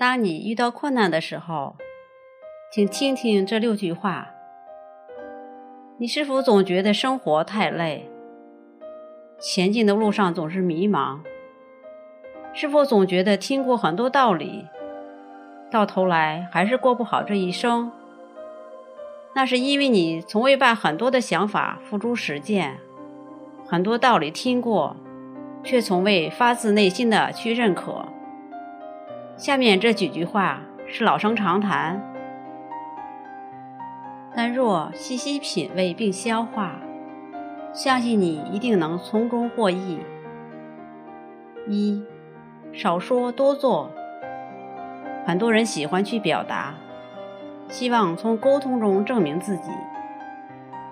当你遇到困难的时候，请听听这六句话。你是否总觉得生活太累，前进的路上总是迷茫？是否总觉得听过很多道理，到头来还是过不好这一生？那是因为你从未把很多的想法付诸实践，很多道理听过，却从未发自内心的去认可。下面这几句话是老生常谈。但若细细品味并消化，相信你一定能从中获益。一，少说多做。很多人喜欢去表达，希望从沟通中证明自己，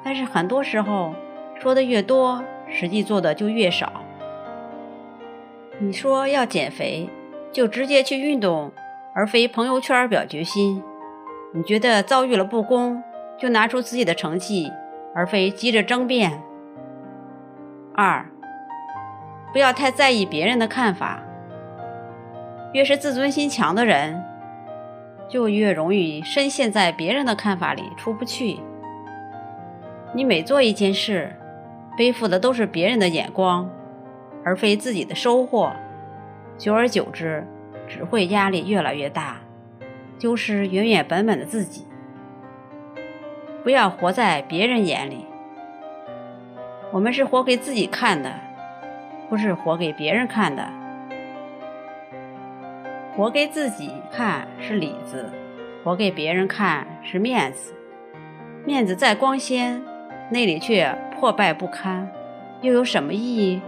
但是很多时候说的越多，实际做的就越少。你说要减肥，就直接去运动，而非朋友圈表决心。你觉得遭遇了不公？就拿出自己的成绩，而非急着争辩。二，不要太在意别人的看法。越是自尊心强的人，就越容易深陷在别人的看法里出不去。你每做一件事，背负的都是别人的眼光，而非自己的收获。久而久之，只会压力越来越大，丢失原原本本的自己。不要活在别人眼里，我们是活给自己看的，不是活给别人看的。活给自己看是里子，活给别人看是面子。面子再光鲜，内里却破败不堪，又有什么意义？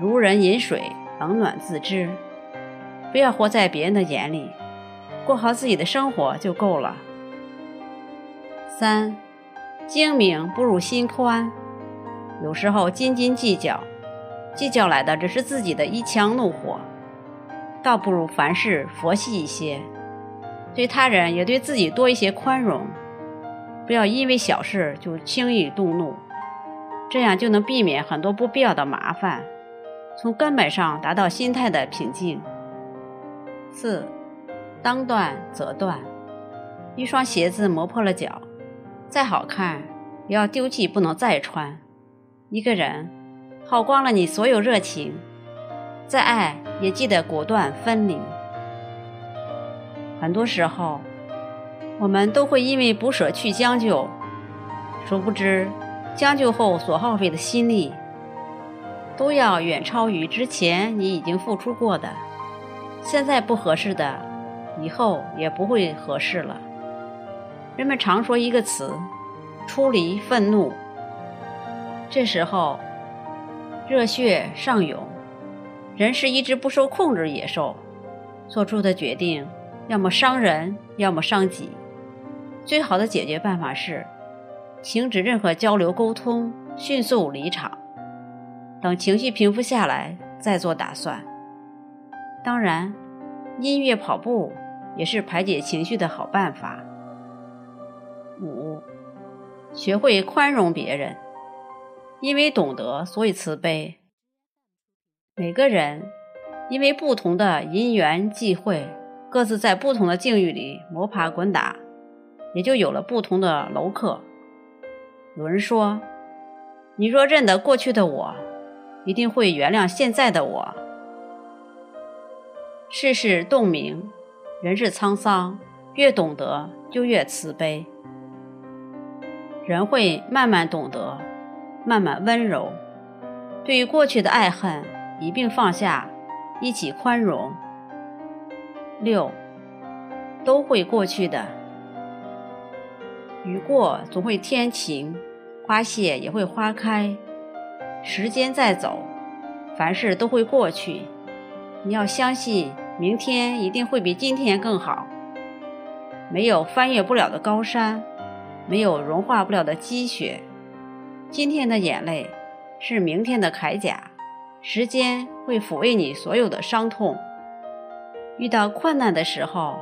如人饮水，冷暖自知。不要活在别人的眼里，过好自己的生活就够了。三，精明不如心宽。有时候斤斤计较，计较来的只是自己的一腔怒火，倒不如凡事佛系一些，对他人也对自己多一些宽容。不要因为小事就轻易动怒，这样就能避免很多不必要的麻烦，从根本上达到心态的平静。四，当断则断。一双鞋子磨破了脚。再好看，也要丢弃，不能再穿。一个人耗光了你所有热情，再爱也记得果断分离。很多时候，我们都会因为不舍去将就，殊不知将就后所耗费的心力，都要远超于之前你已经付出过的。现在不合适的，以后也不会合适了。人们常说一个词：“出离愤怒。”这时候，热血上涌，人是一只不受控制野兽，做出的决定要么伤人，要么伤己。最好的解决办法是，停止任何交流沟通，迅速离场，等情绪平复下来再做打算。当然，音乐、跑步也是排解情绪的好办法。五，学会宽容别人，因为懂得，所以慈悲。每个人因为不同的因缘际会，各自在不同的境遇里摸爬滚打，也就有了不同的楼客。有人说：“你若认得过去的我，一定会原谅现在的我。”世事洞明，人世沧桑，越懂得就越慈悲。人会慢慢懂得，慢慢温柔。对于过去的爱恨一并放下，一起宽容。六，都会过去的。雨过总会天晴，花谢也会花开。时间在走，凡事都会过去。你要相信，明天一定会比今天更好。没有翻越不了的高山。没有融化不了的积雪，今天的眼泪是明天的铠甲，时间会抚慰你所有的伤痛。遇到困难的时候，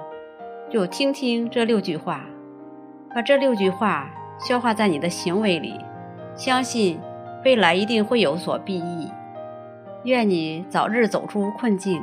就听听这六句话，把这六句话消化在你的行为里，相信未来一定会有所裨益。愿你早日走出困境。